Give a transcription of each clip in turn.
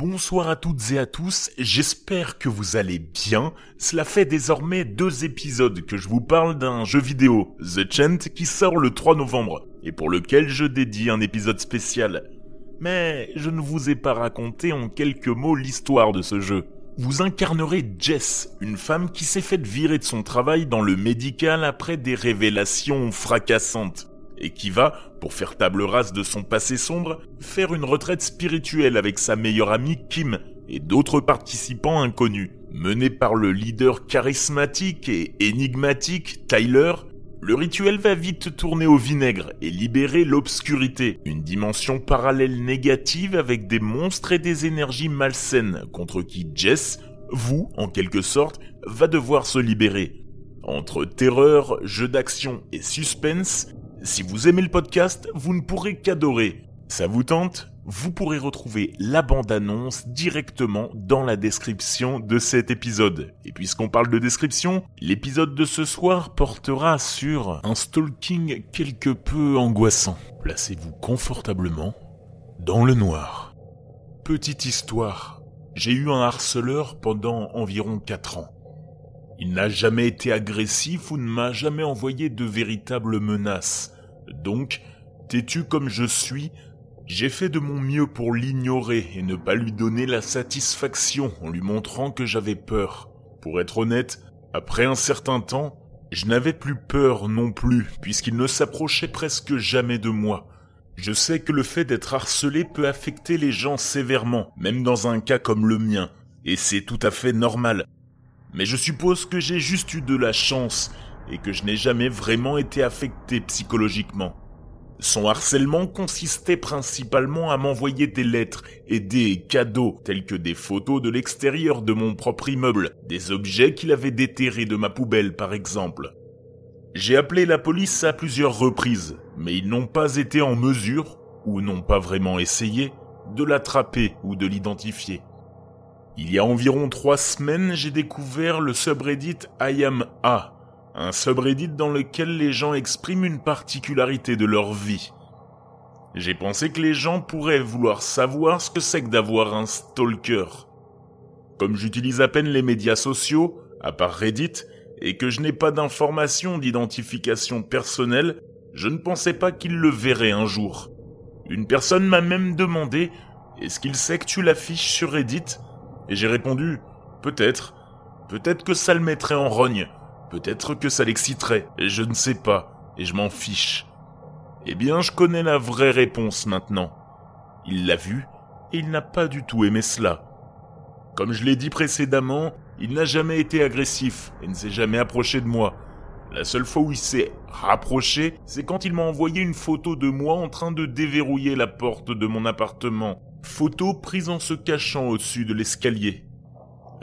Bonsoir à toutes et à tous, j'espère que vous allez bien. Cela fait désormais deux épisodes que je vous parle d'un jeu vidéo, The Chant, qui sort le 3 novembre, et pour lequel je dédie un épisode spécial. Mais je ne vous ai pas raconté en quelques mots l'histoire de ce jeu. Vous incarnerez Jess, une femme qui s'est faite virer de son travail dans le médical après des révélations fracassantes et qui va, pour faire table rase de son passé sombre, faire une retraite spirituelle avec sa meilleure amie Kim et d'autres participants inconnus. Mené par le leader charismatique et énigmatique Tyler, le rituel va vite tourner au vinaigre et libérer l'obscurité, une dimension parallèle négative avec des monstres et des énergies malsaines contre qui Jess, vous, en quelque sorte, va devoir se libérer. Entre terreur, jeu d'action et suspense, si vous aimez le podcast, vous ne pourrez qu'adorer. Ça vous tente? Vous pourrez retrouver la bande-annonce directement dans la description de cet épisode. Et puisqu'on parle de description, l'épisode de ce soir portera sur un stalking quelque peu angoissant. Placez-vous confortablement dans le noir. Petite histoire. J'ai eu un harceleur pendant environ 4 ans. Il n'a jamais été agressif ou ne m'a jamais envoyé de véritables menaces. Donc, têtu comme je suis, j'ai fait de mon mieux pour l'ignorer et ne pas lui donner la satisfaction en lui montrant que j'avais peur. Pour être honnête, après un certain temps, je n'avais plus peur non plus, puisqu'il ne s'approchait presque jamais de moi. Je sais que le fait d'être harcelé peut affecter les gens sévèrement, même dans un cas comme le mien, et c'est tout à fait normal. Mais je suppose que j'ai juste eu de la chance et que je n'ai jamais vraiment été affecté psychologiquement. Son harcèlement consistait principalement à m'envoyer des lettres et des cadeaux, tels que des photos de l'extérieur de mon propre immeuble, des objets qu'il avait déterrés de ma poubelle par exemple. J'ai appelé la police à plusieurs reprises, mais ils n'ont pas été en mesure, ou n'ont pas vraiment essayé, de l'attraper ou de l'identifier. Il y a environ trois semaines, j'ai découvert le subreddit I am A, un subreddit dans lequel les gens expriment une particularité de leur vie. J'ai pensé que les gens pourraient vouloir savoir ce que c'est que d'avoir un stalker. Comme j'utilise à peine les médias sociaux, à part Reddit, et que je n'ai pas d'informations d'identification personnelle, je ne pensais pas qu'il le verrait un jour. Une personne m'a même demandé Est-ce qu'il sait que tu l'affiches sur Reddit? Et j'ai répondu Peut-être. Peut-être que ça le mettrait en rogne. Peut-être que ça l'exciterait. Je ne sais pas. Et je m'en fiche. Eh bien, je connais la vraie réponse maintenant. Il l'a vu, et il n'a pas du tout aimé cela. Comme je l'ai dit précédemment, il n'a jamais été agressif et ne s'est jamais approché de moi. La seule fois où il s'est rapproché, c'est quand il m'a envoyé une photo de moi en train de déverrouiller la porte de mon appartement. Photo prise en se cachant au-dessus de l'escalier.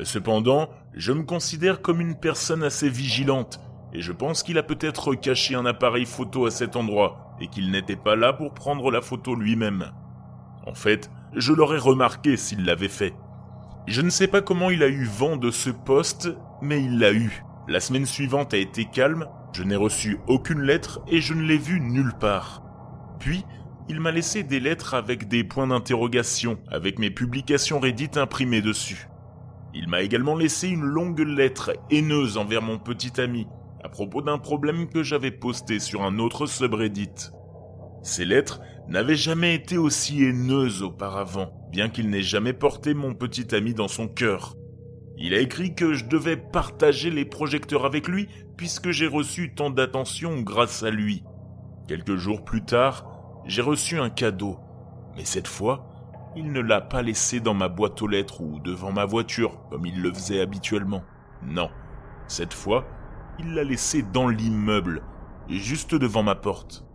Cependant, je me considère comme une personne assez vigilante, et je pense qu'il a peut-être caché un appareil photo à cet endroit, et qu'il n'était pas là pour prendre la photo lui-même. En fait, je l'aurais remarqué s'il l'avait fait. Je ne sais pas comment il a eu vent de ce poste, mais il l'a eu. La semaine suivante a été calme, je n'ai reçu aucune lettre et je ne l'ai vu nulle part. Puis, il m'a laissé des lettres avec des points d'interrogation, avec mes publications Reddit imprimées dessus. Il m'a également laissé une longue lettre haineuse envers mon petit ami, à propos d'un problème que j'avais posté sur un autre subreddit. Ces lettres n'avaient jamais été aussi haineuses auparavant, bien qu'il n'ait jamais porté mon petit ami dans son cœur. Il a écrit que je devais partager les projecteurs avec lui, puisque j'ai reçu tant d'attention grâce à lui. Quelques jours plus tard, j'ai reçu un cadeau, mais cette fois, il ne l'a pas laissé dans ma boîte aux lettres ou devant ma voiture, comme il le faisait habituellement. Non, cette fois, il l'a laissé dans l'immeuble, juste devant ma porte.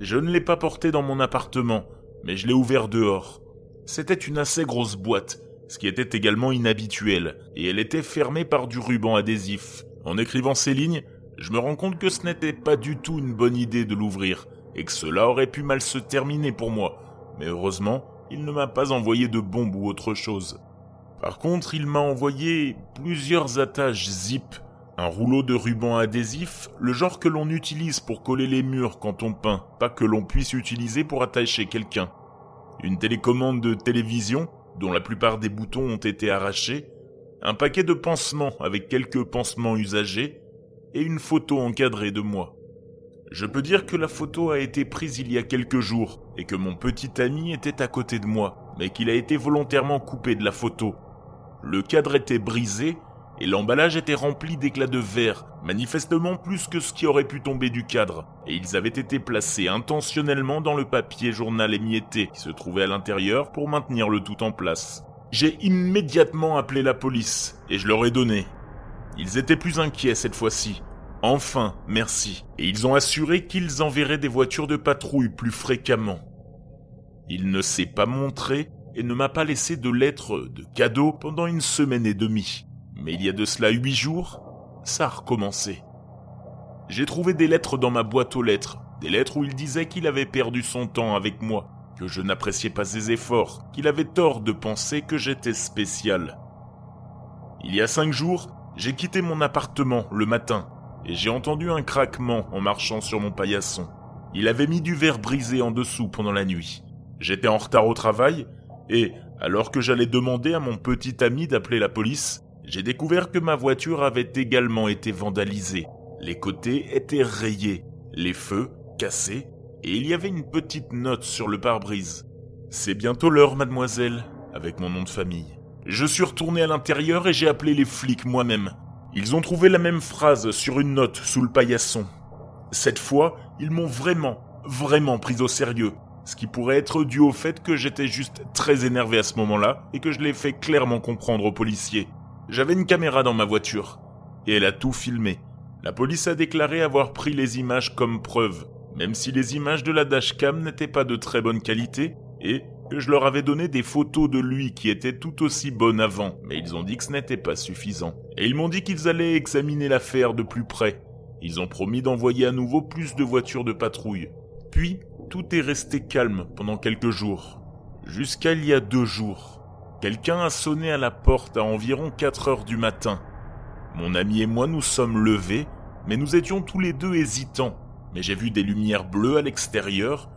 Je ne l'ai pas porté dans mon appartement, mais je l'ai ouvert dehors. C'était une assez grosse boîte, ce qui était également inhabituel, et elle était fermée par du ruban adhésif. En écrivant ces lignes, je me rends compte que ce n'était pas du tout une bonne idée de l'ouvrir, et que cela aurait pu mal se terminer pour moi, mais heureusement, il ne m'a pas envoyé de bombes ou autre chose. Par contre, il m'a envoyé plusieurs attaches zip, un rouleau de ruban adhésif, le genre que l'on utilise pour coller les murs quand on peint, pas que l'on puisse utiliser pour attacher quelqu'un. Une télécommande de télévision, dont la plupart des boutons ont été arrachés, un paquet de pansements avec quelques pansements usagés, et une photo encadrée de moi. Je peux dire que la photo a été prise il y a quelques jours et que mon petit ami était à côté de moi, mais qu'il a été volontairement coupé de la photo. Le cadre était brisé et l'emballage était rempli d'éclats de verre, manifestement plus que ce qui aurait pu tomber du cadre, et ils avaient été placés intentionnellement dans le papier journal émietté qui se trouvait à l'intérieur pour maintenir le tout en place. J'ai immédiatement appelé la police et je leur ai donné. Ils étaient plus inquiets cette fois-ci. Enfin, merci. Et ils ont assuré qu'ils enverraient des voitures de patrouille plus fréquemment. Il ne s'est pas montré et ne m'a pas laissé de lettres de cadeaux pendant une semaine et demie. Mais il y a de cela huit jours, ça a recommencé. J'ai trouvé des lettres dans ma boîte aux lettres, des lettres où il disait qu'il avait perdu son temps avec moi, que je n'appréciais pas ses efforts, qu'il avait tort de penser que j'étais spécial. Il y a cinq jours, j'ai quitté mon appartement le matin j'ai entendu un craquement en marchant sur mon paillasson. Il avait mis du verre brisé en dessous pendant la nuit. J'étais en retard au travail et, alors que j'allais demander à mon petit ami d'appeler la police, j'ai découvert que ma voiture avait également été vandalisée. Les côtés étaient rayés, les feux cassés, et il y avait une petite note sur le pare-brise. C'est bientôt l'heure, mademoiselle, avec mon nom de famille. Je suis retourné à l'intérieur et j'ai appelé les flics moi-même. Ils ont trouvé la même phrase sur une note sous le paillasson. Cette fois, ils m'ont vraiment, vraiment pris au sérieux. Ce qui pourrait être dû au fait que j'étais juste très énervé à ce moment-là et que je l'ai fait clairement comprendre aux policiers. J'avais une caméra dans ma voiture, et elle a tout filmé. La police a déclaré avoir pris les images comme preuve, même si les images de la dashcam n'étaient pas de très bonne qualité, et je leur avais donné des photos de lui qui étaient tout aussi bonnes avant, mais ils ont dit que ce n'était pas suffisant. Et ils m'ont dit qu'ils allaient examiner l'affaire de plus près. Ils ont promis d'envoyer à nouveau plus de voitures de patrouille. Puis, tout est resté calme pendant quelques jours. Jusqu'à il y a deux jours. Quelqu'un a sonné à la porte à environ 4 heures du matin. Mon ami et moi nous sommes levés, mais nous étions tous les deux hésitants. Mais j'ai vu des lumières bleues à l'extérieur,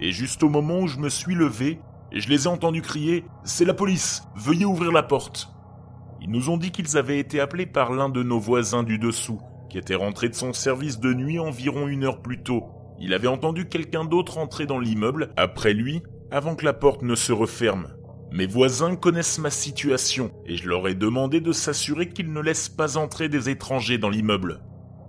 et juste au moment où je me suis levé, je les ai entendus crier C'est la police, veuillez ouvrir la porte. Ils nous ont dit qu'ils avaient été appelés par l'un de nos voisins du dessous, qui était rentré de son service de nuit environ une heure plus tôt. Il avait entendu quelqu'un d'autre entrer dans l'immeuble après lui, avant que la porte ne se referme. Mes voisins connaissent ma situation et je leur ai demandé de s'assurer qu'ils ne laissent pas entrer des étrangers dans l'immeuble.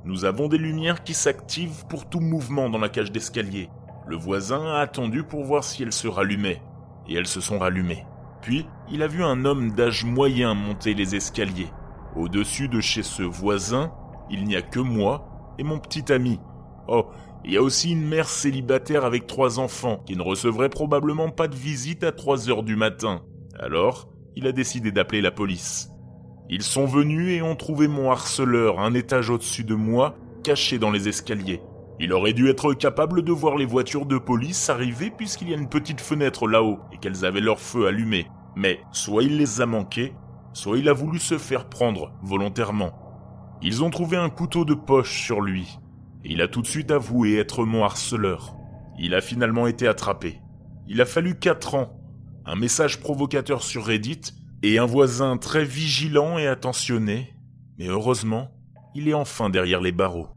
Nous avons des lumières qui s'activent pour tout mouvement dans la cage d'escalier. Le voisin a attendu pour voir si elles se rallumaient, et elles se sont rallumées. Puis, il a vu un homme d'âge moyen monter les escaliers. Au-dessus de chez ce voisin, il n'y a que moi et mon petit ami. Oh, il y a aussi une mère célibataire avec trois enfants qui ne recevrait probablement pas de visite à 3 heures du matin. Alors, il a décidé d'appeler la police. Ils sont venus et ont trouvé mon harceleur un étage au-dessus de moi, caché dans les escaliers. Il aurait dû être capable de voir les voitures de police arriver puisqu'il y a une petite fenêtre là-haut et qu'elles avaient leur feu allumé. Mais soit il les a manqués, soit il a voulu se faire prendre volontairement. Ils ont trouvé un couteau de poche sur lui il a tout de suite avoué être mon harceleur. Il a finalement été attrapé. Il a fallu 4 ans, un message provocateur sur Reddit et un voisin très vigilant et attentionné, mais heureusement, il est enfin derrière les barreaux.